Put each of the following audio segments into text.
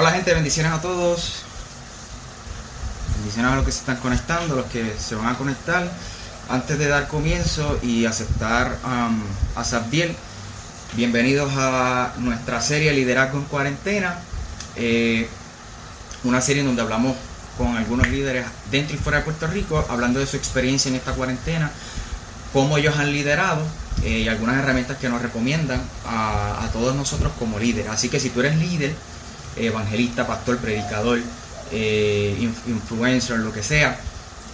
Hola gente, bendiciones a todos. Bendiciones a los que se están conectando, los que se van a conectar. Antes de dar comienzo y aceptar um, a Sabdiel, bienvenidos a nuestra serie Liderazgo en Cuarentena. Eh, una serie en donde hablamos con algunos líderes dentro y fuera de Puerto Rico, hablando de su experiencia en esta cuarentena, cómo ellos han liderado eh, y algunas herramientas que nos recomiendan a, a todos nosotros como líderes. Así que si tú eres líder, evangelista, pastor, predicador, eh, influencer, lo que sea,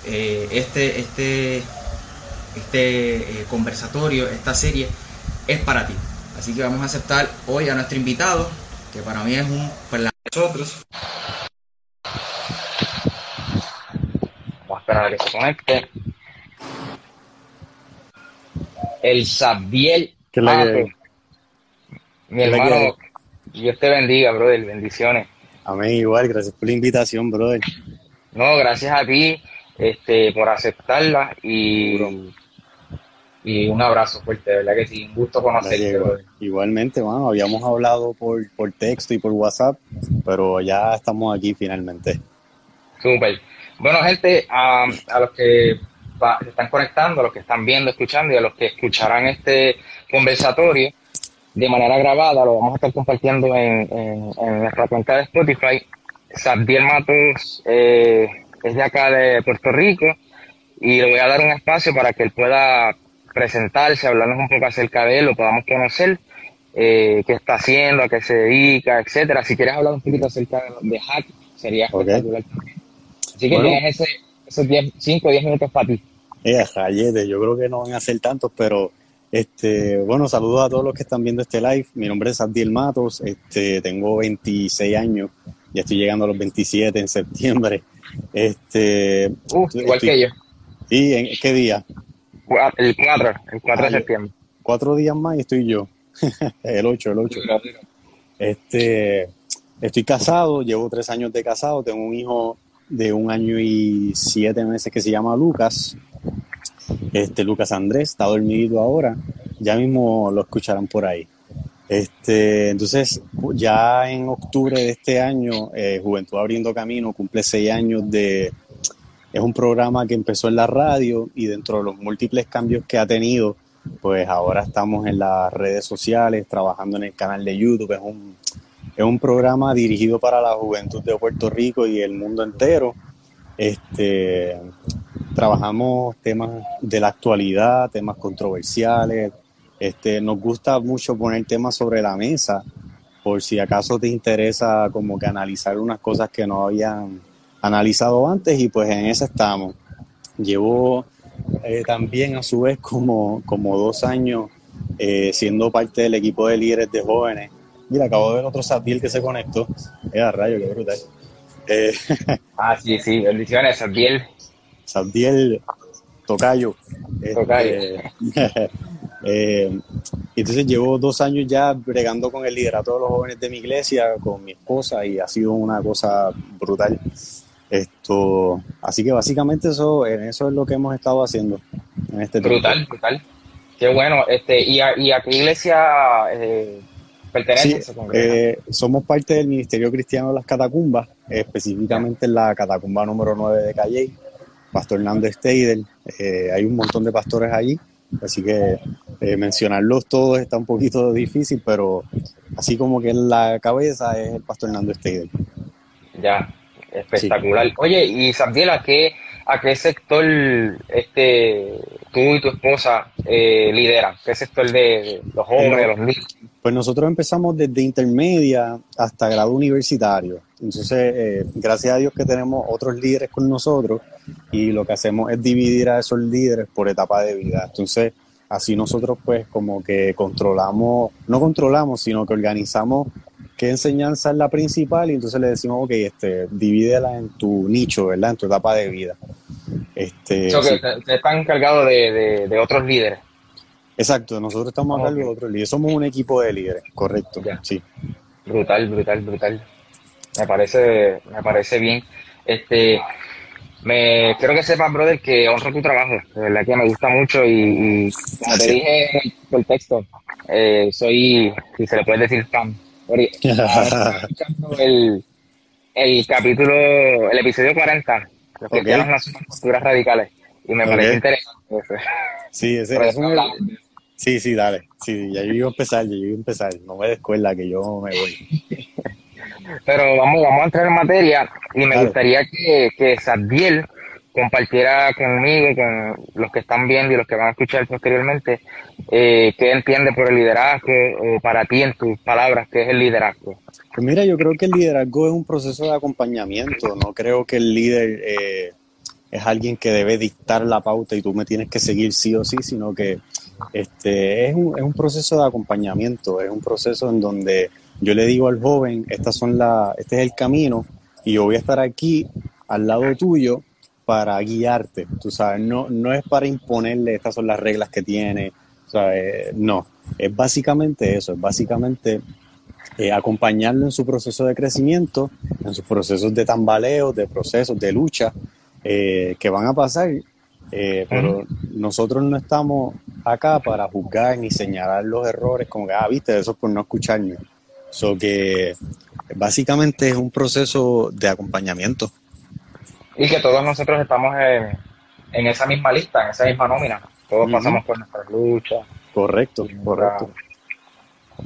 eh, este, este, este eh, conversatorio, esta serie es para ti. Así que vamos a aceptar hoy a nuestro invitado, que para mí es un para nosotros. Vamos a esperar a que se conecte. El Sabiel. Mi hermano, Dios te bendiga, brother. Bendiciones. Amén, igual. Gracias por la invitación, brother. No, gracias a ti este, por aceptarla y, y un abrazo fuerte, de verdad que sí, un gusto conocerte. Brother. Igualmente, bueno, habíamos hablado por, por texto y por WhatsApp, pero ya estamos aquí finalmente. Súper. Bueno, gente, a, a los que se están conectando, a los que están viendo, escuchando y a los que escucharán este conversatorio, de manera grabada, lo vamos a estar compartiendo en, en, nuestra cuenta de Spotify. Sabdiel Matos eh, es de acá de Puerto Rico y le voy a dar un espacio para que él pueda presentarse, hablarnos un poco acerca de él, lo podamos conocer, eh, qué está haciendo, a qué se dedica, etcétera. Si quieres hablar un poquito acerca de, Hack, sería espectacular también. Así que tienes ese, esos 5 o 10 minutos para ti. Eh, yo creo que no van a ser tantos, pero este, bueno, saludos a todos los que están viendo este live. Mi nombre es Abdiel Matos, este, tengo 26 añños, ya estoy llegando a los 27 en septiembre. Este, uh, igual que yo. ¿Y en qué día? El 4, el 4 de septiembre. Cuatro días más y estoy yo. el 8, el 8. Este, estoy casado, llevo tres años de casado, tengo un hijo de un año y siete meses que se llama Lucas. Este, Lucas Andrés está dormido ahora, ya mismo lo escucharán por ahí. Este, entonces, ya en octubre de este año, eh, Juventud Abriendo Camino cumple seis años de... Es un programa que empezó en la radio y dentro de los múltiples cambios que ha tenido, pues ahora estamos en las redes sociales, trabajando en el canal de YouTube. Es un, es un programa dirigido para la juventud de Puerto Rico y el mundo entero. Este, trabajamos temas de la actualidad, temas controversiales. Este, nos gusta mucho poner temas sobre la mesa, por si acaso te interesa como que analizar unas cosas que no habían analizado antes y pues en eso estamos. Llevo eh, también a su vez como, como dos años eh, siendo parte del equipo de líderes de jóvenes. Mira, acabo de ver otro Satiel que se conectó. Era rayo, qué brutal. Eh, ah, sí, sí, bendiciones, Satiel. Sabdiel Tocayo. Tocayo. Este, eh, entonces llevo dos años ya bregando con el liderato de los jóvenes de mi iglesia, con mi esposa, y ha sido una cosa brutal. Esto, así que básicamente eso, eso es lo que hemos estado haciendo en este Brutal, brutal. Qué bueno. Este, ¿y, a, y a qué iglesia eh, pertenece? Sí, eh, somos parte del Ministerio Cristiano de las Catacumbas, específicamente en la catacumba número 9 de Calle. Pastor Hernando Steidel, eh, hay un montón de pastores allí, así que eh, mencionarlos todos está un poquito difícil, pero así como que en la cabeza es el Pastor Hernando Steidel. Ya, espectacular. Oye, y Sabdiel, ¿a qué, ¿a qué sector este, tú y tu esposa eh, lideran? ¿Qué sector de, los jóvenes, los niños? Pues nosotros empezamos desde intermedia hasta grado universitario. Entonces, eh, gracias a Dios que tenemos otros líderes con nosotros y lo que hacemos es dividir a esos líderes por etapa de vida. Entonces, así nosotros pues como que controlamos, no controlamos, sino que organizamos qué enseñanza es la principal y entonces le decimos, ok, este, divídela en tu nicho, ¿verdad? En tu etapa de vida. Este, que te- están encargados de, de- de otros líderes. Exacto, nosotros estamos a cargo de otros líderes. Somos un equipo de líderes, correcto. Ya. Sí. Brutal, brutal, brutal. Me parece, me parece bien. Este, me quiero que sepas, brother, que honro tu trabajo. De verdad que me gusta mucho y, y como te dije el texto, eh, soy, si se le puede decir, fan. El, el capítulo, el episodio 40, los Ok. cristianos no son posturas radicales. Y me parece interesante eso. Sí, ese, ese sí, sí, dale. Sí, ya yo iba a empezar, ya yo iba a empezar. No me descuela que yo me voy. Pero vamos, vamos a entrar en materia y me Claro. gustaría que, que Sadiel compartiera conmigo, y con los que están viendo y los que van a escuchar posteriormente, eh, qué entiende por el liderazgo o para ti en tus palabras, qué es el liderazgo. Pues mira, yo creo que el liderazgo es un proceso de acompañamiento. No creo que el líder eh, es alguien que debe dictar la pauta y tú me tienes que seguir sí o sí, sino que este, es, un, es un proceso de acompañamiento, es un proceso en donde yo le digo al joven, estas son la, este es el camino y yo voy a estar aquí al lado tuyo para guiarte, tú sabes, no, no es para imponerle estas son las reglas que tiene, ¿sabes? no, es básicamente eso, es básicamente eh, acompañarlo en su proceso de crecimiento, en sus procesos de tambaleo, de procesos de lucha eh, que van a pasar, eh, pero nosotros no estamos acá para juzgar ni señalar los errores, como que, ah, viste, eso es por no escucharme. So que básicamente es un proceso de acompañamiento. Y que todos nosotros estamos en, en esa misma lista, en esa misma nómina. Todos pasamos por nuestras luchas. Correcto, correcto.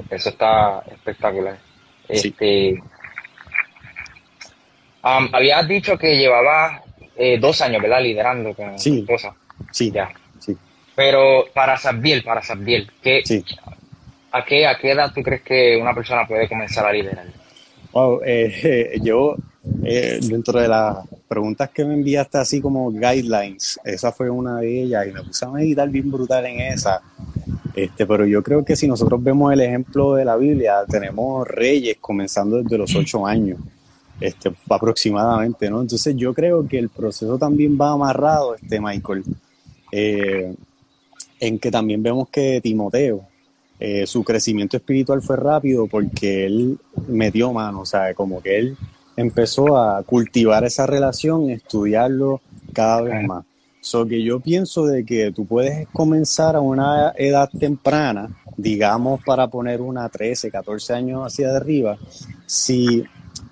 Eso está espectacular. Sí. Este, um, habías dicho que llevabas eh, dos años, ¿verdad? Liderando con Sí. tu esposa. Sí, Ya. sí, Pero para Sabdiel, para Sabdiel, ¿qué, sí. A, qué, ¿a qué edad tú crees que una persona puede comenzar a liderar? Wow, eh, eh, yo, eh, dentro de las preguntas que me enviaste así como guidelines, esa fue una de ellas y me puse a meditar bien brutal en esa. Este, pero yo creo que si nosotros vemos el ejemplo de la Biblia, tenemos reyes comenzando desde los ocho años, este, aproximadamente, ¿no? Entonces yo creo que el proceso también va amarrado, este, Michael, eh, en que también vemos que Timoteo, eh, su crecimiento espiritual fue rápido porque él metió mano, o sea, como que él empezó a cultivar esa relación, estudiarlo cada vez más. So que yo pienso de que tú puedes comenzar a una edad temprana, digamos para poner una 13, 14 años hacia arriba, si,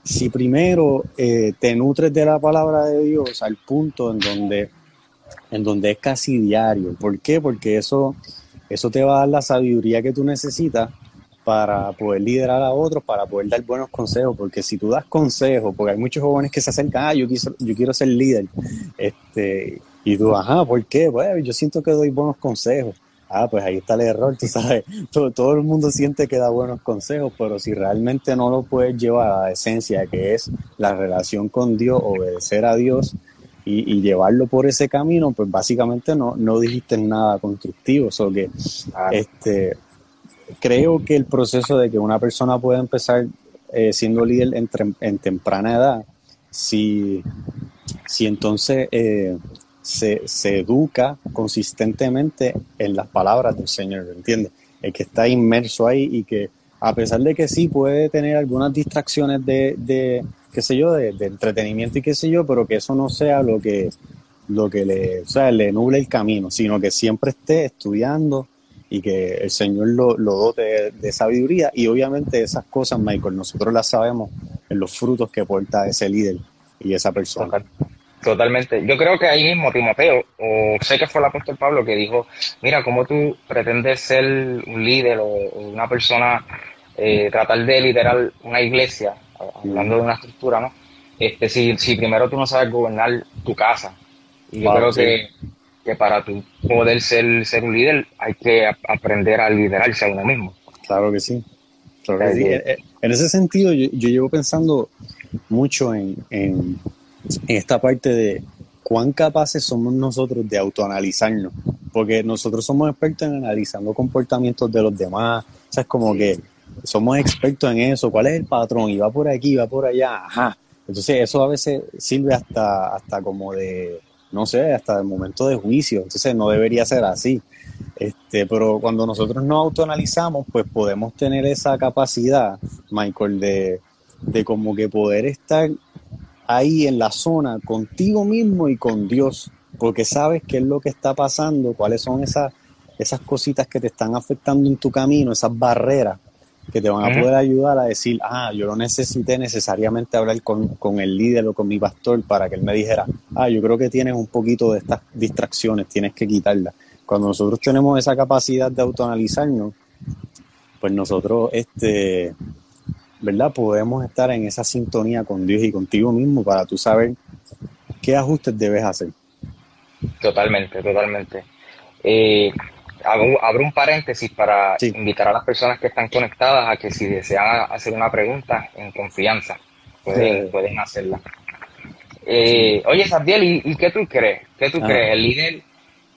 si primero eh, te nutres de la palabra de Dios al punto en donde, en donde es casi diario. ¿Por qué? Porque eso, eso te va a dar la sabiduría que tú necesitas para poder liderar a otros, para poder dar buenos consejos, porque si tú das consejos, porque hay muchos jóvenes que se acercan, ah, yo, quiso, yo quiero ser líder, este, y tú, ajá, ¿por qué? Pues yo siento que doy buenos consejos. Ah, pues ahí está el error, tú sabes, todo, todo el mundo siente que da buenos consejos, pero si realmente no lo puedes llevar a la esencia que es la relación con Dios, obedecer a Dios y, y llevarlo por ese camino, pues básicamente no, no dijiste nada constructivo, so que este, creo que el proceso de que una persona pueda empezar eh, siendo líder en, temprana edad, si, si entonces eh, se, se educa consistentemente en las palabras del Señor, ¿entiendes? El que está inmerso ahí y que a pesar de que sí puede tener algunas distracciones de, de qué sé yo, de, de entretenimiento y qué sé yo, pero que eso no sea lo que, lo que le, o sea, le nuble el camino, sino que siempre esté estudiando y que el Señor lo, lo dote de, sabiduría. Y obviamente esas cosas, Michael, nosotros las sabemos en los frutos que porta ese líder y esa persona. Total- Totalmente. Yo creo que ahí mismo Timoteo, o sé que fue el apóstol Pablo que dijo, mira, cómo tú pretendes ser un líder o, o una persona, eh, tratar de liderar una iglesia, hablando de una estructura, ¿no? Este, si, si primero tú no sabes gobernar tu casa. Y yo Wow, creo sí. que, que para tú poder ser, ser un líder hay que ap- aprender a liderarse a uno mismo. Claro que sí. Claro que Está sí. bien. En, en ese sentido, yo, yo llevo pensando mucho en, en, en esta parte de cuán capaces somos nosotros de autoanalizarnos, porque nosotros somos expertos en analizando comportamientos de los demás, o sea, es como que somos expertos en eso, cuál es el patrón, y va por aquí, va por allá, ajá. Entonces eso a veces sirve hasta, hasta como de, no sé, hasta el momento de juicio, entonces no debería ser así. Este, pero cuando nosotros nos autoanalizamos, pues podemos tener esa capacidad, Michael, de, de como que poder estar ahí en la zona contigo mismo y con Dios, porque sabes qué es lo que está pasando, cuáles son esas, esas cositas que te están afectando en tu camino, esas barreras que te van a poder ayudar a decir, ah, yo no necesité necesariamente hablar con, con, el líder o con mi pastor para que él me dijera, ah, yo creo que tienes un poquito de estas distracciones, tienes que quitarlas. Cuando nosotros tenemos esa capacidad de autoanalizarnos, pues nosotros, este, ¿verdad? Podemos estar en esa sintonía con Dios y contigo mismo para tú saber qué ajustes debes hacer. Totalmente, totalmente. Eh, abro, un paréntesis para invitar a las personas que están conectadas a que si desean hacer una pregunta en confianza, pueden, pueden hacerla. Eh, oye, Sabdiel, ¿y, qué tú crees? ¿Qué tú crees? ¿El líder,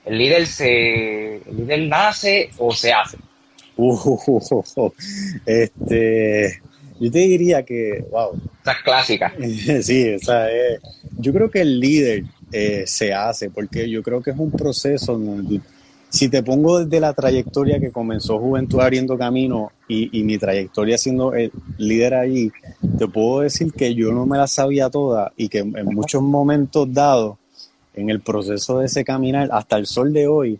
el líder se, el líder nace o se hace? Uh, este, yo te diría que, wow. Esa es clásica. sí, o sea, yo creo que el líder eh, se hace, porque yo creo que es un proceso si te pongo desde la trayectoria que comenzó Juventud Abriendo Camino y, mi trayectoria siendo el líder allí, te puedo decir que yo no me la sabía toda y que en muchos momentos dados, en el proceso de ese caminar, hasta el sol de hoy,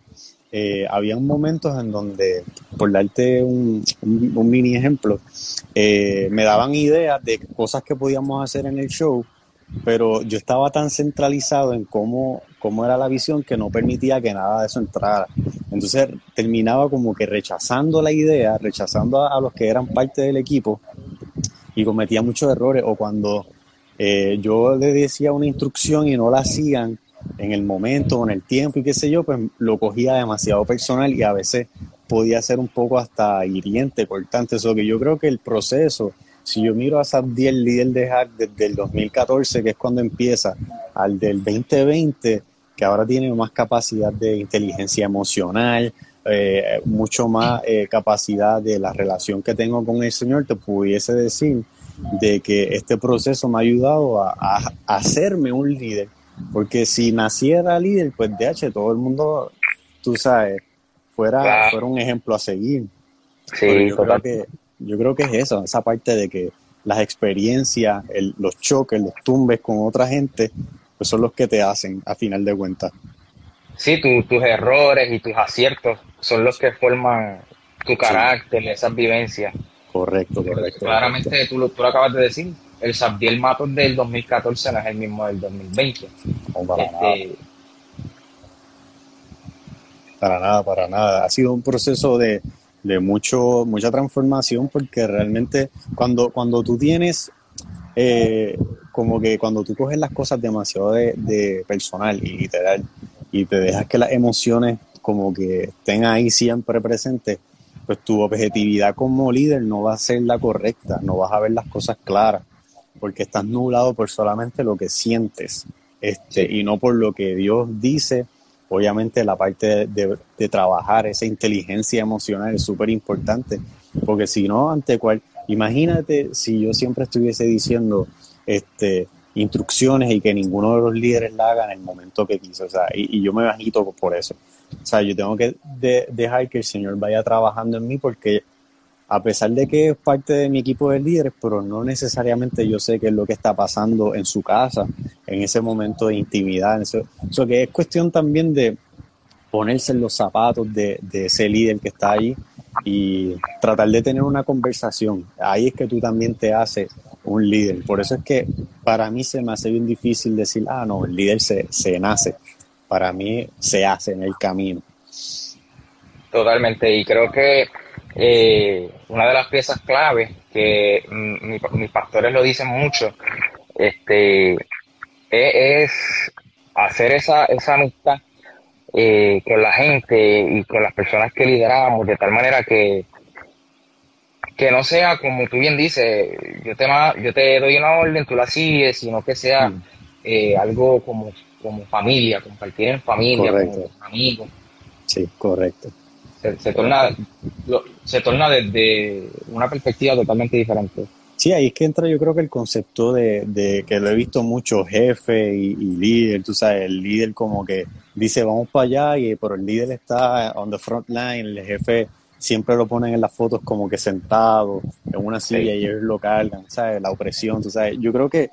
eh, había momentos en donde, por darte un, mini ejemplo, eh, me daban ideas de cosas que podíamos hacer en el show pero yo estaba tan centralizado en cómo, cómo era la visión que no permitía que nada de eso entrara. Entonces terminaba como que rechazando la idea, rechazando a, los que eran parte del equipo y cometía muchos errores. O cuando eh, yo le decía una instrucción y no la hacían en el momento o en el tiempo y qué sé yo, pues lo cogía demasiado personal y a veces podía ser un poco hasta hiriente, cortante. Eso que yo creo que el proceso si yo miro a Sabdiel, líder de Hack desde el 2014, que es cuando empieza, al del 2020, que ahora tiene más capacidad de inteligencia emocional, eh, mucho más eh, capacidad de la relación que tengo con el Señor, te pudiese decir de que este proceso me ha ayudado a, hacerme un líder. Porque si naciera líder, pues de H, todo el mundo, tú sabes, fuera, fuera un ejemplo a seguir. Sí, yo creo que yo creo que es eso, esa parte de que las experiencias, los choques, los tumbes con otra gente, pues son los que te hacen a final de cuentas. Sí, tus errores y tus aciertos son los que forman tu carácter, esas vivencias. Correcto, correcto. Claramente Tú, lo, tú lo acabas de decir, el Sabdiel Matos del 2014 no es el mismo del 2020. para, este, nada. para nada, para nada. Ha sido un proceso de, de mucho, mucha transformación porque realmente cuando, cuando tú tienes eh, como que cuando tú coges las cosas demasiado de, personal y literal y te dejas que las emociones como que estén ahí siempre presentes, pues tu objetividad como líder no va a ser la correcta, no vas a ver las cosas claras, porque estás nublado por solamente lo que sientes, este, y no por lo que Dios dice obviamente la parte de, trabajar esa inteligencia emocional es súper importante, porque si no, ante cual, imagínate si yo siempre estuviese diciendo este, instrucciones y que ninguno de los líderes la haga en el momento que quiso, o sea, y, yo me bajito por eso. O sea, yo tengo que dejar que el Señor vaya trabajando en mí porque a pesar de que es parte de mi equipo de líderes, pero no necesariamente yo sé qué es lo que está pasando en su casa, en ese momento de intimidad. Eso, que es cuestión también de ponerse en los zapatos de, ese líder que está ahí y tratar de tener una conversación. Ahí es que tú también te haces un líder. Por eso es que para mí se me hace bien difícil decir, ah, no, el líder se, se nace. Para mí se hace en el camino. Totalmente, y creo que eh, una de las piezas clave que mis pastores lo dicen mucho, este, e, es, hacer esa, esa amistad eh, con la gente y con las personas que lideramos, de tal manera que, que no sea como tú bien dices, yo te, yo te doy una orden, tú la sigues, sino que sea mm. eh, algo como, como familia, compartir en familia, con amigos. Sí, correcto. Se, torna, se torna desde una perspectiva totalmente diferente. Sí, ahí es que entra yo creo que el concepto de, que lo he visto mucho, jefe y, líder, tú sabes, el líder como que dice vamos para allá, y, pero el líder está on the front line, el jefe siempre lo ponen en las fotos como que sentado en una silla y ellos lo cargan, ¿sabes? La opresión, tú sabes. Yo creo que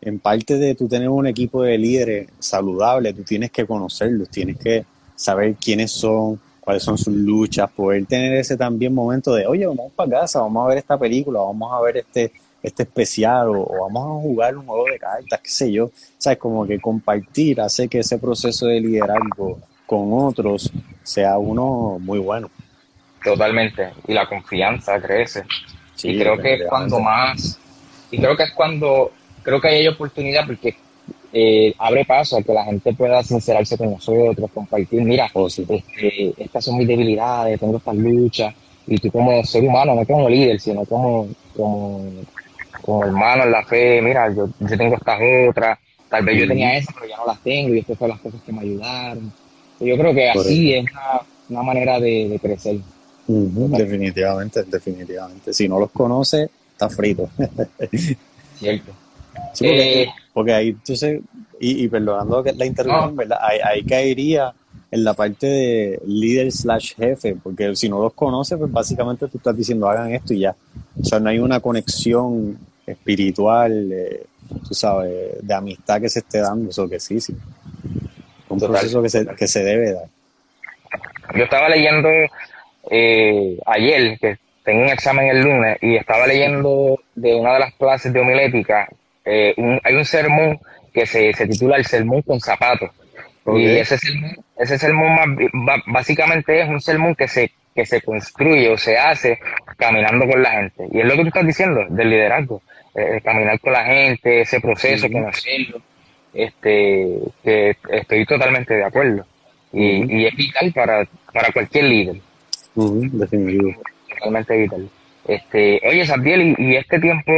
en parte de tú tener un equipo de líderes saludable, tú tienes que conocerlos, tienes que saber quiénes son, cuáles son sus luchas, poder tener ese también momento de, oye, vamos para casa, vamos a ver esta película, vamos a ver este, este especial o, vamos a jugar un juego de cartas, qué sé yo. O sea, como que compartir hace que ese proceso de liderazgo con otros sea uno muy bueno. Totalmente. Y la confianza crece. y creo que es cuando más, y creo que es cuando, creo que hay oportunidad porque eh, abre paso a que la gente pueda sincerarse con nosotros, compartir, mira, oh, este, estas son mis debilidades, tengo estas luchas, y tú como ser humano, no como líder, sino como, como, como hermano en la fe, mira, yo, yo tengo estas otras, tal vez yo tenía esas, pero ya no las tengo, y estas son las cosas que me ayudaron. Yo creo que así es una, manera de, crecer. definitivamente, definitivamente. Si no los conoce, está frito. Cierto. Eh, porque, ahí, entonces, y, y perdonando la interrupción, ¿verdad? Ahí, caería en la parte de líder slash jefe, porque si no los conoces, pues básicamente tú estás diciendo hagan esto y ya. O sea, no hay una conexión espiritual, eh, tú sabes, de amistad que se esté dando, eso que sí, sí. Un proceso que se, que se debe dar. Yo estaba leyendo eh, ayer, que tengo un examen el lunes, y estaba leyendo de una de las clases de homilética eh, hay un sermón que se, se, titula El sermón con zapatos. Y ese sermón, ese sermón básicamente es un sermón que se, que se construye o se hace caminando con la gente. Y es lo que tú estás diciendo del liderazgo. Eh, caminar con la gente, ese proceso, conocerlo. Este, que estoy totalmente de acuerdo. Y, es vital para, para cualquier líder. definitivo. Totalmente vital. Este, oye, Sabdiel, y este tiempo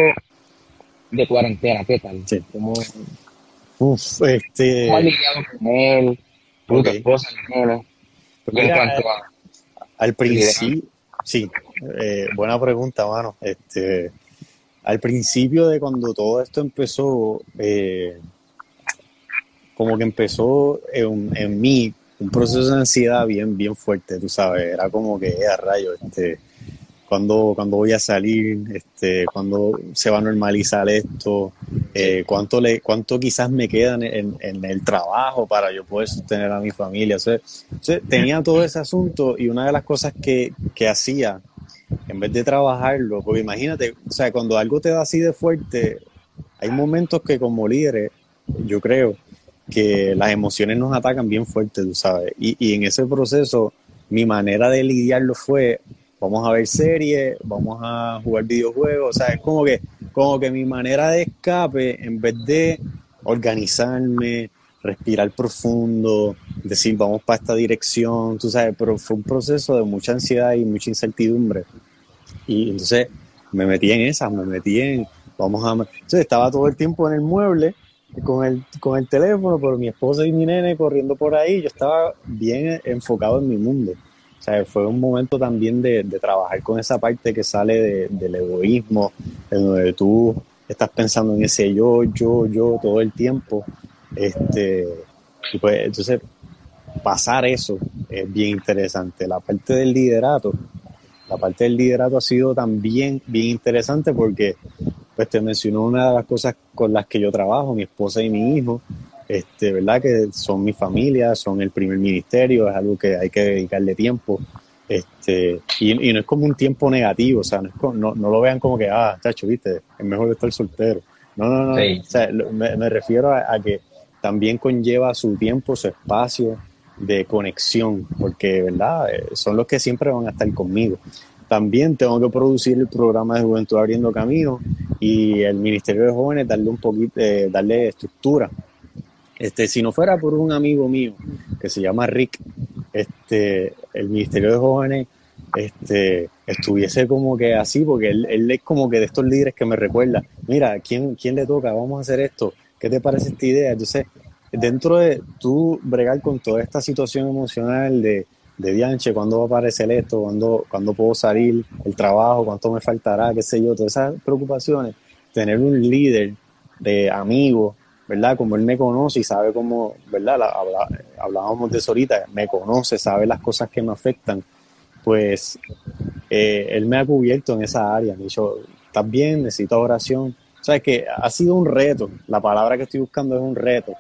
de cuarentena, ¿qué tal? Sí. ¿Cómo, Uf, este... ¿Cómo has lidiado con él? ¿Tu esposa, en cuanto a... Al principio, sí, eh, buena pregunta, mano. Este, al principio de cuando todo esto empezó, eh, como que empezó en, en, mí un proceso de ansiedad bien, bien fuerte, tú sabes, era como que, a rayo, este, cuándo, voy a salir, este, cuándo se va a normalizar esto, eh, cuánto, le, cuánto quizás me queda en, el trabajo para yo poder sostener a mi familia. tenía todo ese asunto y una de las cosas que, que hacía, en vez de trabajarlo, porque imagínate, o sea, cuando algo te da así de fuerte, hay momentos que como líderes, yo creo, que las emociones nos atacan bien fuerte, tú sabes. Y, y en ese proceso, mi manera de lidiarlo fue vamos a ver series, vamos a jugar videojuegos, o sea, es como que, como que mi manera de escape, en vez de organizarme, respirar profundo, decir vamos para esta dirección, tú sabes, pero fue un proceso de mucha ansiedad y mucha incertidumbre. Y entonces me metí en esa, me metí en, vamos a... Entonces estaba todo el tiempo en el mueble con el, con el teléfono, pero mi esposa y mi nene corriendo por ahí, yo estaba bien enfocado en mi mundo. O sea, fue un momento también de, trabajar con esa parte que sale del egoísmo, en donde tú estás pensando en ese yo, yo, yo todo el tiempo. Este, y pues entonces pasar eso es bien interesante. La parte del liderato, la parte del liderato ha sido también bien interesante porque pues te mencionó una de las cosas con las que yo trabajo, mi esposa y mi hijo, este, ¿verdad? Que son mi familia, son el primer ministerio, es algo que hay que dedicarle tiempo. Este, y, no es como un tiempo negativo, o sea, no, no, no, lo vean como que, ah, chacho, viste, es mejor estar soltero. No, no, no, o sea, me, me, refiero a, que también conlleva su tiempo, su espacio de conexión, porque, ¿verdad? Eh, son los que siempre van a estar conmigo. También tengo que producir el programa de Juventud Abriendo Camino y el Ministerio de Jóvenes darle un poquito, eh, darle estructura este, si no fuera por un amigo mío que se llama Rick, este, el Ministerio de Jóvenes este, estuviese como que así, porque él, él, es como que de estos líderes que me recuerda, mira, ¿quién, ¿quién le toca? Vamos a hacer esto, ¿qué te parece esta idea? Entonces, dentro de tú bregar con toda esta situación emocional de, de Dianche, cuándo va a aparecer esto, cuándo, cuándo puedo salir, el trabajo, cuánto me faltará, qué sé yo, todas esas preocupaciones. Tener un líder de amigos, ¿verdad? Como él me conoce y sabe cómo, ¿verdad? hablábamos de eso ahorita, me conoce, sabe las cosas que me afectan, pues eh, él me ha cubierto en esa área, me ha dicho, ¿estás bien? Necesito oración. O sea, que ha sido un reto, la palabra que estoy buscando es un reto,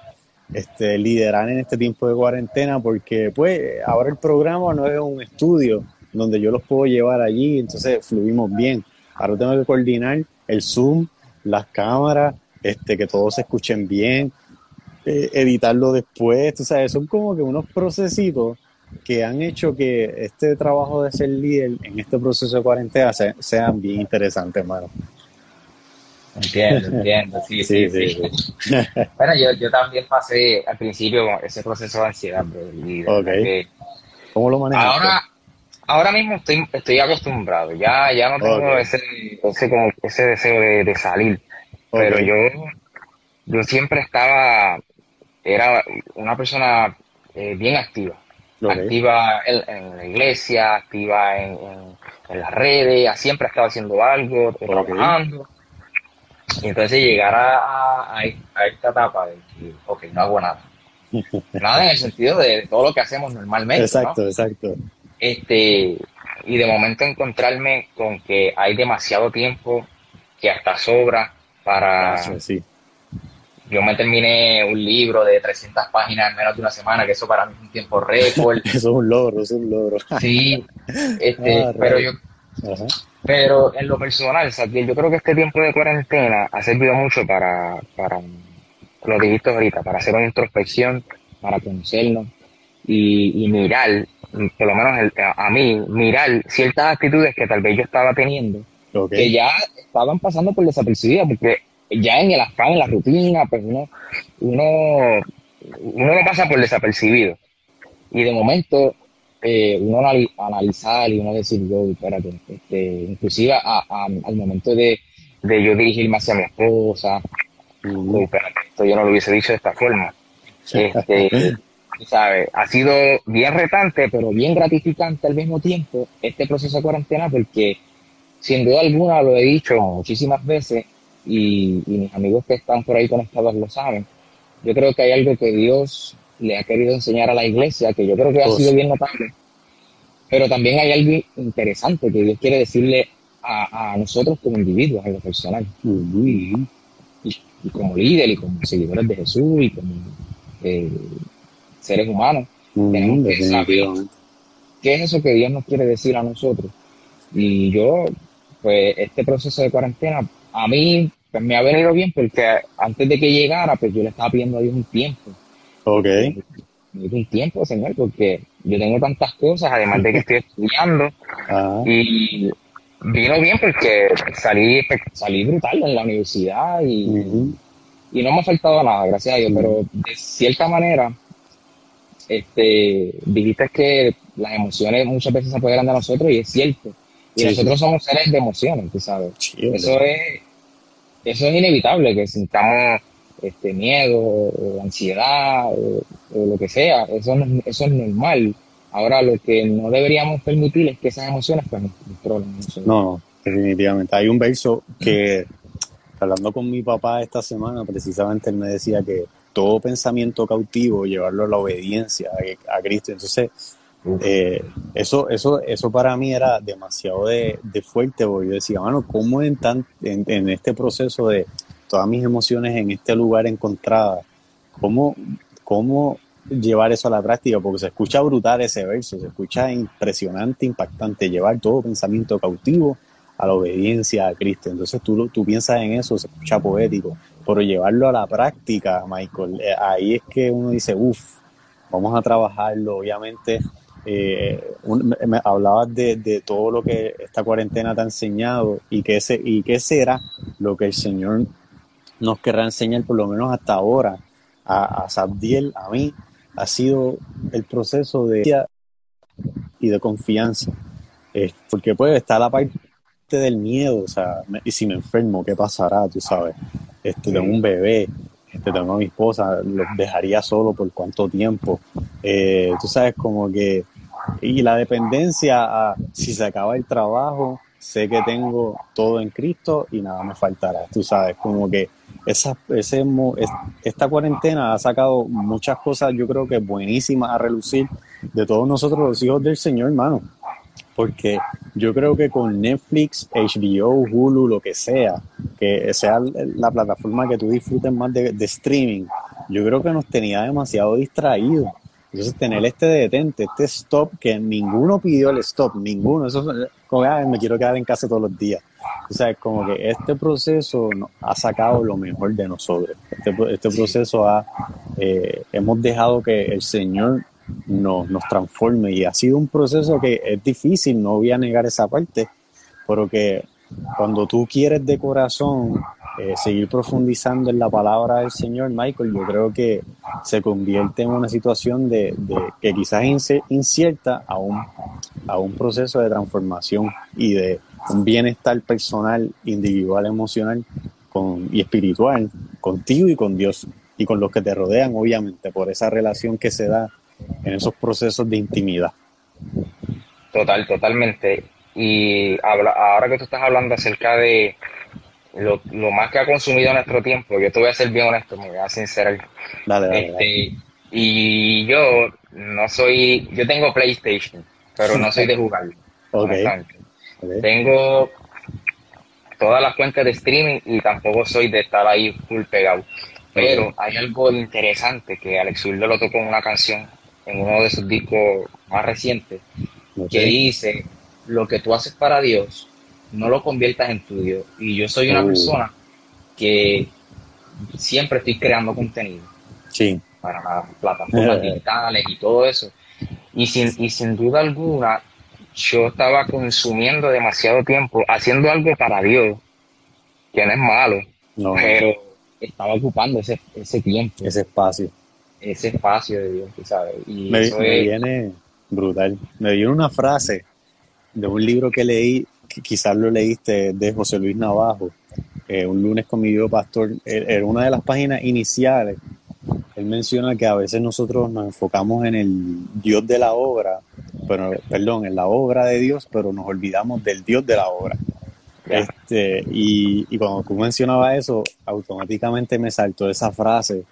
este, liderar en este tiempo de cuarentena, porque pues ahora el programa no es un estudio donde yo los puedo llevar allí, entonces fluimos bien. Ahora tengo que coordinar el Zoom, las cámaras, este, que todos se escuchen bien, eh, editarlo después, tú sabes, son como que unos procesitos que han hecho que este trabajo de ser líder en este proceso de cuarentena sea, sean bien interesantes, hermano. Entiendo, entiendo, sí, sí, sí. bueno, yo, yo, también pasé al principio ese proceso de ansiedad, bro, ¿Cómo lo manejas? Ahora, ahora mismo estoy, estoy acostumbrado, ya, ya no tengo ese, ese, como, ese deseo de, de salir, pero yo, yo siempre estaba, era una persona eh, bien activa. Activa en, la iglesia, activa en, en, las redes, siempre estaba haciendo algo, trabajando. Y entonces llegar a, a, esta etapa de que, ok, no hago nada. nada en el sentido de todo lo que hacemos normalmente. Exacto, exacto. Este, y de momento encontrarme con que hay demasiado tiempo que hasta sobra para... sí. Yo me terminé un libro de 300 páginas en menos de una semana, que eso para mí es un tiempo récord. eso es un logro, es un logro. sí, este, ah, pero yo... Pero en lo personal, yo creo que este tiempo de cuarentena ha servido mucho para, para lo dijiste ahorita, para hacer una introspección, para conocernos y, y mirar, por lo menos a, mí, mirar ciertas actitudes que tal vez yo estaba teniendo, que ya estaban pasando por desapercibidas, porque ya en el afán, en la rutina, pues uno, uno, uno lo pasa por desapercibido. Y de momento, eh, uno analizar y uno decir, yo, espérate, este, inclusive al momento de, de, yo dirigirme hacia mi esposa, espérate, esto yo no lo hubiese dicho de esta forma. Este, ¿sabe? Ha sido bien retante, pero bien gratificante al mismo tiempo este proceso de cuarentena porque sin duda alguna lo he dicho muchísimas veces y, mis amigos que están por ahí conectados lo saben. Yo creo que hay algo que Dios le ha querido enseñar a la iglesia, que yo creo que ha sido bien notable, pero también hay algo interesante que Dios quiere decirle a, nosotros como individuos, a lo personal, y, como líder y como seguidores de Jesús y como eh, seres humanos, tenemos que saber qué es eso que Dios nos quiere decir a nosotros. Y yo pues este proceso de cuarentena a mí pues, me ha venido bien porque antes de que llegara, pues yo le estaba pidiendo a Dios un tiempo. Ok. Me un tiempo, Señor, porque yo tengo tantas cosas, además de que estoy estudiando. Ah. Y vino bien porque salí, pues, salí brutal en la universidad y, y no me ha faltado nada, gracias a Dios, pero de cierta manera, este, dijiste que las emociones muchas veces se apoderan de nosotros y es cierto. Y nosotros somos seres de emociones, tú sabes. eso es eso es inevitable, que sintamos este miedo, o ansiedad, o, lo que sea. Eso, eso es normal. Ahora lo que no deberíamos permitir es que esas emociones pues, nos No, definitivamente. Hay un verso que, hablando con mi papá esta semana, precisamente él me decía que todo pensamiento cautivo, llevarlo a la obediencia a, a Cristo. Entonces, eh, eso, eso, eso para mí era demasiado de, fuerte, porque yo decía, bueno, ¿cómo en, tan, en, este proceso de todas mis emociones en este lugar encontrada, cómo, cómo llevar eso a la práctica? Porque se escucha brutal ese verso, se escucha impresionante, impactante, llevar todo pensamiento cautivo a la obediencia a Cristo. Entonces tú, tú piensas en eso, se escucha poético, pero llevarlo a la práctica, Michael, eh, ahí es que uno dice, uff, vamos a trabajarlo, obviamente eh, me hablabas de, todo lo que esta cuarentena te ha enseñado y que, ese, y que será lo que el Señor nos querrá enseñar, por lo menos hasta ahora, a, a Sabdiel, a mí, ha sido el proceso de y de confianza. porque puede estar la parte del miedo, o sea, y si me enfermo, ¿qué pasará? Tú sabes, este, tengo un bebé, este, tengo a mi esposa, lo dejaría solo por cuánto tiempo. Eh, tú sabes, como que y la dependencia a si se acaba el trabajo, sé que tengo todo en Cristo y nada me faltará. Tú sabes, como que esa, ese, esta cuarentena ha sacado muchas cosas, yo creo que buenísimas a relucir de todos nosotros los hijos del Señor, hermano. Porque yo creo que con Netflix, HBO, Hulu, lo que sea, que sea la plataforma que tú disfrutes más de, de streaming, yo creo que nos tenía demasiado distraídos entonces, tener este detente, este stop, que ninguno pidió el stop, ninguno. Eso como, me quiero quedar en casa todos los días. O sea, como que este proceso ha sacado lo mejor de nosotros. Este, este proceso ha, eh, hemos dejado que el Señor nos, nos transforme y ha sido un proceso que es difícil, no voy a negar esa parte, pero que cuando tú quieres de corazón eh, seguir profundizando en la palabra del Señor, Michael, yo creo que se convierte en una situación de, que quizás incierta a un, a un proceso de transformación y de un bienestar personal, individual, emocional con, y espiritual contigo y con Dios y con los que te rodean, obviamente, por esa relación que se da en esos procesos de intimidad. Total, totalmente. Y ahora que tú estás hablando acerca de lo, más que ha consumido nuestro tiempo, yo te voy a ser bien honesto, me voy a sincerar. Este, y yo no soy, yo tengo PlayStation, pero no soy de jugar. Tengo todas las cuentas de streaming y tampoco soy de estar ahí full pegado. Pero hay algo interesante que Alex Urdo lo tocó en una canción, en uno de sus discos más recientes, que dice, lo que tú haces para Dios, no lo conviertas en tuyo. Y yo soy una uh. persona que siempre estoy creando contenido. Sí. Para las plataformas digitales y todo eso. Y sin, y sin duda alguna, yo estaba consumiendo demasiado tiempo haciendo algo para Dios, que no es malo, pero estaba ocupando ese, ese tiempo. Ese espacio. Ese espacio de Dios, sabes. Y me, viene brutal. Me viene una frase de un libro que leí quizás lo leíste de José Luis Navajo, eh, un lunes con mi Dios pastor, en una de las páginas iniciales, él menciona que a veces nosotros nos enfocamos en el Dios de la obra, pero, perdón, en la obra de Dios, pero nos olvidamos del Dios de la obra. Este, y, y cuando tú mencionabas eso, automáticamente me saltó esa frase,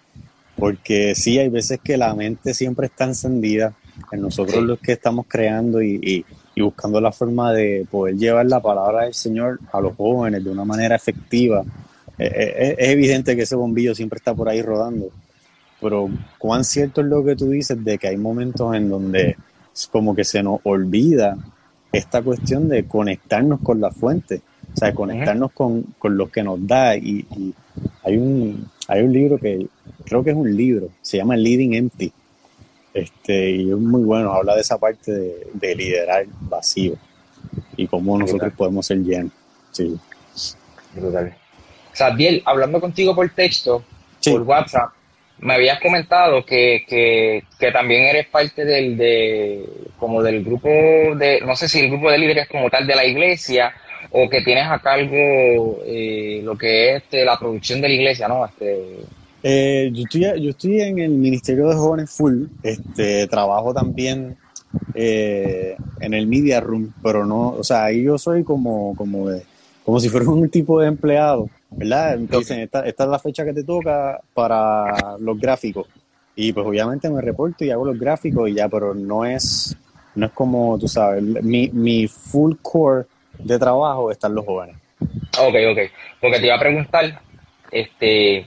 porque sí, hay veces que la mente siempre está encendida en nosotros los que estamos creando y, y buscando la forma de poder llevar la palabra del Señor a los jóvenes de una manera efectiva. Eh, eh, es, evidente que ese bombillo siempre está por ahí rodando, pero cuán cierto es lo que tú dices de que hay momentos en donde como que se nos olvida esta cuestión de conectarnos con la fuente, o sea, conectarnos con, con lo que nos da. Y, y, hay, un, hay un libro que creo que es un libro, se llama Leading Empty, este, y es muy bueno, habla de esa parte de, liderar vacío y cómo nosotros podemos ser llenos. Sí. Brutal. Sabiel, hablando contigo por texto, por WhatsApp, me habías comentado que, que, que, también eres parte del, de, como del grupo de, no sé si el grupo de líderes como tal de la iglesia, o que tienes a cargo eh, lo que es este, la producción de la iglesia, ¿no? Este, eh, yo, estoy, yo estoy en el Ministerio de Jóvenes Full, este, trabajo también eh, en el Media Room, pero no, o sea, ahí yo soy como, como, como si fuera un tipo de empleado, ¿verdad? Dicen, esta, esta es la fecha que te toca para los gráficos. Y pues obviamente me reporto y hago los gráficos y ya, pero no es, no es como, tú sabes, mi, mi full core de trabajo están los jóvenes. Ok, ok. Porque te iba a preguntar, este,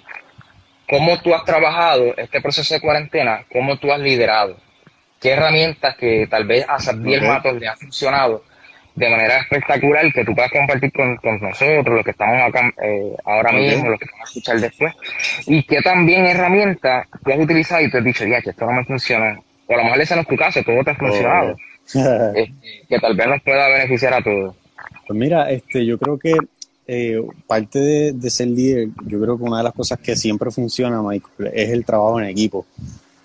¿Cómo tú has trabajado este proceso de cuarentena? ¿Cómo tú has liderado? ¿Qué herramientas que tal vez a Sabdiel Matos le ha funcionado de manera espectacular que tú puedas compartir con, nosotros, los que estamos acá eh, ahora mismo, los que van a escuchar después? Y qué también herramientas tú has utilizado y te has dicho, ya, que esto no me funciona. O a lo mejor ese no es tu caso, todo te ha funcionado. Este, que tal vez nos pueda beneficiar a todos. Pues mira, este, yo creo que eh, parte de, ser líder, yo creo que una de las cosas que siempre funciona, Michael, es el trabajo en equipo.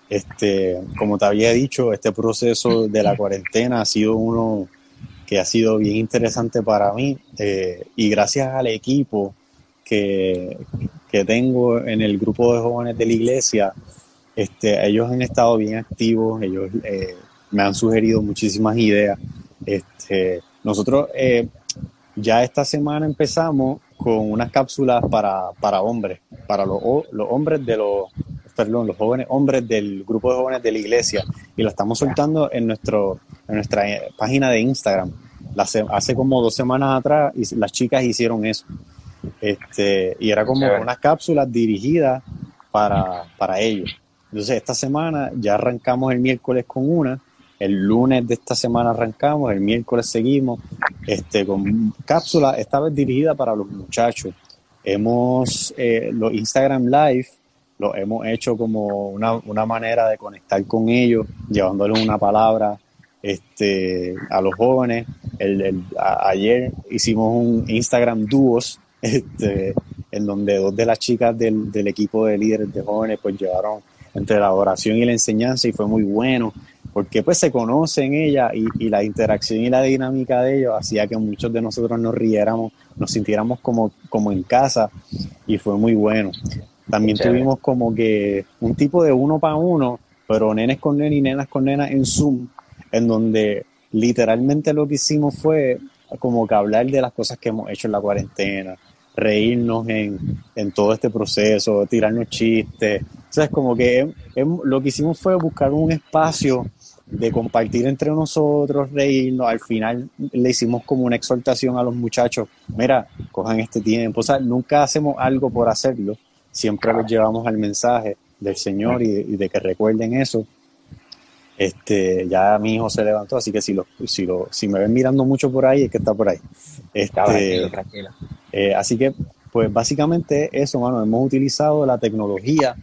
Este, como te había dicho, este proceso de la cuarentena ha sido uno que ha sido bien interesante para mí eh, y gracias al equipo que, que, tengo en el grupo de jóvenes de la iglesia, este, ellos han estado bien activos, ellos eh, me han sugerido muchísimas ideas. Este, nosotros ya esta semana empezamos con unas cápsulas para, para hombres, para los, los hombres de los, perdón, los jóvenes hombres del grupo de jóvenes de la iglesia y lo estamos soltando en, nuestro, en nuestra eh, página de Instagram. hace como dos semanas atrás y las chicas hicieron eso. Este, y era como unas cápsulas dirigidas para, para ellos. Entonces, esta semana ya arrancamos el miércoles con una, el lunes de esta semana arrancamos, el miércoles seguimos este, con cápsulas, esta vez dirigida para los muchachos. Hemos, eh, los Instagram Live, lo hemos hecho como una, una manera de conectar con ellos, llevándoles una palabra este, a los jóvenes. El, ayer hicimos un Instagram Duos, este, en donde dos de las chicas del, del equipo de líderes de jóvenes pues llevaron entre la oración y la enseñanza y fue muy bueno porque pues se conocen ella y, y, la interacción y la dinámica de ellos hacía que muchos de nosotros nos riéramos, nos sintiéramos como, como en casa y fue muy bueno. También tuvimos como que un tipo de uno para uno, pero nenes con nenes y nenas con nenas en Zoom, en donde literalmente lo que hicimos fue como que hablar de las cosas que hemos hecho en la cuarentena, reírnos en, en todo este proceso, tirarnos chistes. O sea, es como que lo que hicimos fue buscar un espacio de compartir entre nosotros, reírnos. Al final le hicimos como una exhortación a los muchachos, mira, cojan este tiempo. O sea, nunca hacemos algo por hacerlo, siempre los llevamos al mensaje del Señor y, de que recuerden eso. Este, ya mi hijo se levantó, así que si, lo, si, lo, si me ven mirando mucho por ahí, es que está por ahí. Este, tranquilo, eh, así que, pues básicamente eso, mano, hemos utilizado la tecnología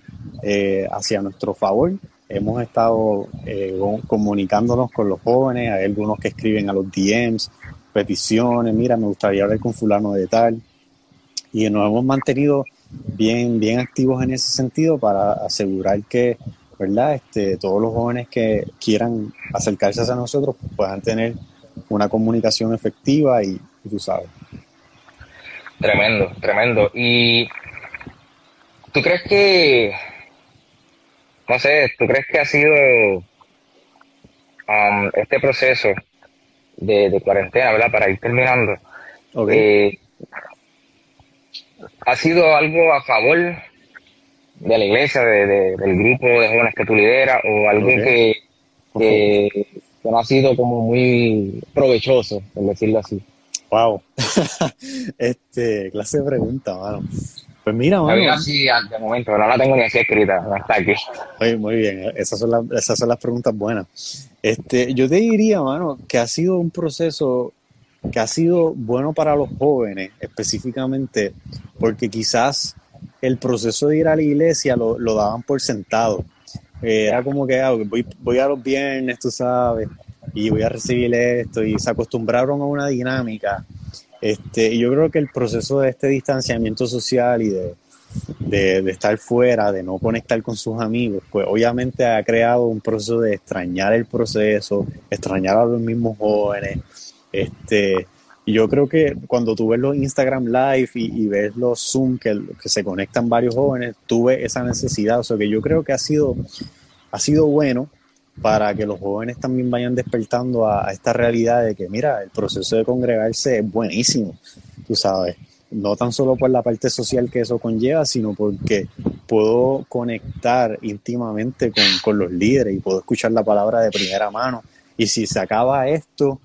eh, hacia nuestro favor hemos estado eh, comunicándonos con los jóvenes, hay algunos que escriben a los DMs, peticiones, mira, me gustaría hablar con fulano de tal, y nos hemos mantenido bien, bien activos en ese sentido para asegurar que, ¿verdad? Este, todos los jóvenes que quieran acercarse a nosotros puedan tener una comunicación efectiva y, y tú sabes. Tremendo, tremendo. ¿Y tú crees que no sé, ¿tú crees que ha sido um, este proceso de, cuarentena, ¿verdad? Para ir terminando, eh, ¿ha sido algo a favor de la iglesia, de, del grupo de jóvenes que tú lideras, o algo que, que, no ha sido como muy provechoso, por decirlo así? Wow. este, clase de pregunta, mano. Pues mira, mano. así de momento, pero no la tengo ni así escrita, no está aquí. muy bien, esas son, las, esas son las preguntas buenas. Este, yo te diría, mano, que ha sido un proceso que ha sido bueno para los jóvenes específicamente, porque quizás el proceso de ir a la iglesia lo, lo daban por sentado. Eh, era como que ah, voy, voy a los viernes, tú sabes, y voy a recibir esto, y se acostumbraron a una dinámica este, y yo creo que el proceso de este distanciamiento social y de, estar fuera, de no conectar con sus amigos, pues obviamente ha creado un proceso de extrañar el proceso, extrañar a los mismos jóvenes. Este, yo creo que cuando tú ves los Instagram Live y, ves los Zoom que, que, se conectan varios jóvenes, tuve esa necesidad. O sea que yo creo que ha sido, ha sido bueno para que los jóvenes también vayan despertando a, esta realidad de que, mira, el proceso de congregarse es buenísimo, tú sabes, no tan solo por la parte social que eso conlleva, sino porque puedo conectar íntimamente con, los líderes y puedo escuchar la palabra de primera mano. Y si se acaba esto,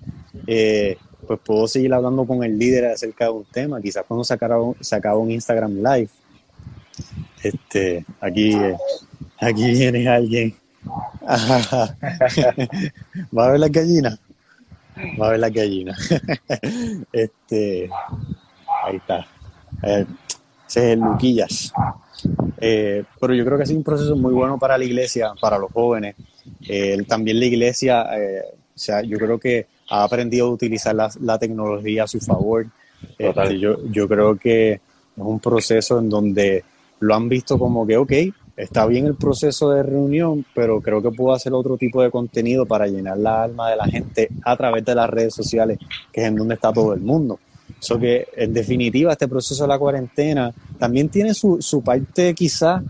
eh, pues puedo seguir hablando con el líder acerca de un tema, quizás cuando se acaba, un Instagram Live. Este, aquí, aquí viene alguien ¿Va a ver la gallina? Va a ver la gallina. este, ahí está. ese es el Luquillas. Eh, pero yo creo que ha sido un proceso muy bueno para la iglesia, para los jóvenes. Eh, también la iglesia, eh, o sea, yo creo que ha aprendido a utilizar la, tecnología a su favor. Este, yo, yo creo que es un proceso en donde lo han visto como que, ok, está bien el proceso de reunión, pero creo que puedo hacer otro tipo de contenido para llenar la alma de la gente a través de las redes sociales, que es en donde está todo el mundo. Eso que, en definitiva, este proceso de la cuarentena también tiene su, parte quizás,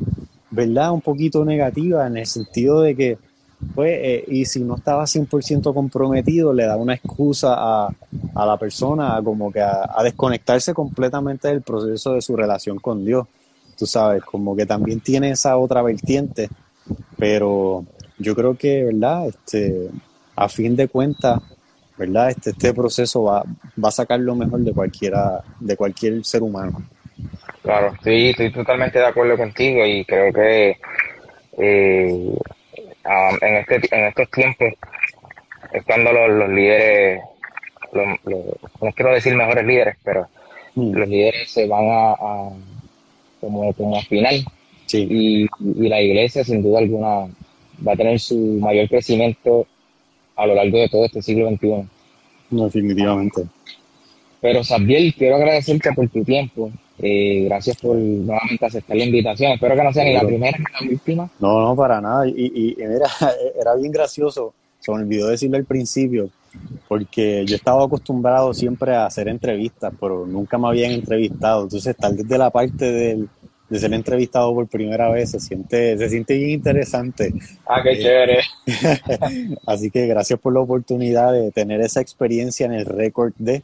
¿verdad? Un poquito negativa en el sentido de que pues, eh, y si no estaba 100% comprometido, le da una excusa a, a la persona como que a, a, desconectarse completamente del proceso de su relación con Dios. Tú sabes, como que también tiene esa otra vertiente, pero yo creo que, ¿verdad? Este, a fin de cuentas, ¿verdad? Este, este proceso va, va a sacar lo mejor de cualquiera, de cualquier ser humano. Claro, sí, estoy totalmente de acuerdo contigo y creo que eh, um, en, este, en estos tiempos es cuando los, los líderes, los, no quiero decir mejores líderes, pero mm. los líderes se van a, a como, como final sí. y, y la iglesia sin duda alguna va a tener su mayor crecimiento a lo largo de todo este siglo XXI. No, definitivamente. Pero Sabiel, quiero agradecerte por tu tiempo. Eh, gracias por nuevamente aceptar la invitación. Espero que no sea ni la primera ni la última. No, no, para nada. Y, y, y mira, era bien gracioso. Se me olvidó decirlo al principio, porque yo estaba acostumbrado siempre a hacer entrevistas, pero nunca me habían entrevistado. Entonces, estar desde la parte del, de ser entrevistado por primera vez se siente, se siente bien interesante. Ah, qué eh, chévere. así que gracias por la oportunidad de tener esa experiencia en el récord de.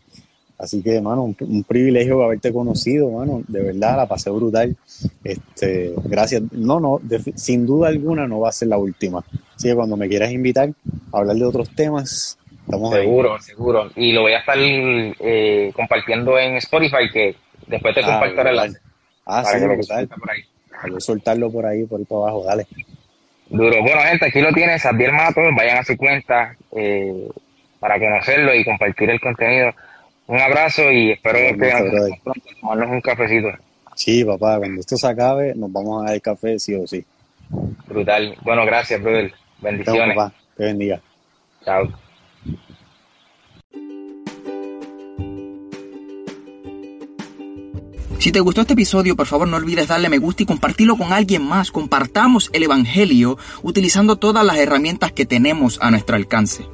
Así que, mano, un, un, privilegio haberte conocido, mano. De verdad, la pasé brutal. Este, gracias. No, no, de, sin duda alguna no va a ser la última. Así que cuando me quieras invitar a hablar de otros temas, estamos Seguro, ahí. seguro. Y lo voy a estar eh, compartiendo en Spotify, que después te ah, comparto el enlace. Ah, para sí, que. Por ahí. Para soltarlo por ahí, por ahí por abajo, dale. Duro. Bueno, gente, aquí lo tienes, Abdiel Mato. Vayan a su cuenta eh, para conocerlo y compartir el contenido. Un abrazo y espero sí, que nos pronto tomarnos un cafecito. Sí, papá, cuando esto se acabe, nos vamos a dar el café sí o sí. Brutal. Bueno, gracias, brother. Bendiciones. Chao, papá. Te bendiga. Chao. Si te gustó este episodio, por favor no olvides darle me gusta y compartirlo con alguien más. Compartamos el Evangelio utilizando todas las herramientas que tenemos a nuestro alcance.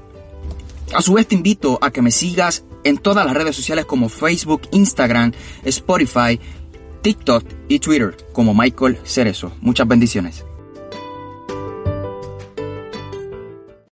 A su vez te invito a que me sigas en todas las redes sociales como Facebook, Instagram, Spotify, TikTok y Twitter como Michael Cerezo. Muchas bendiciones.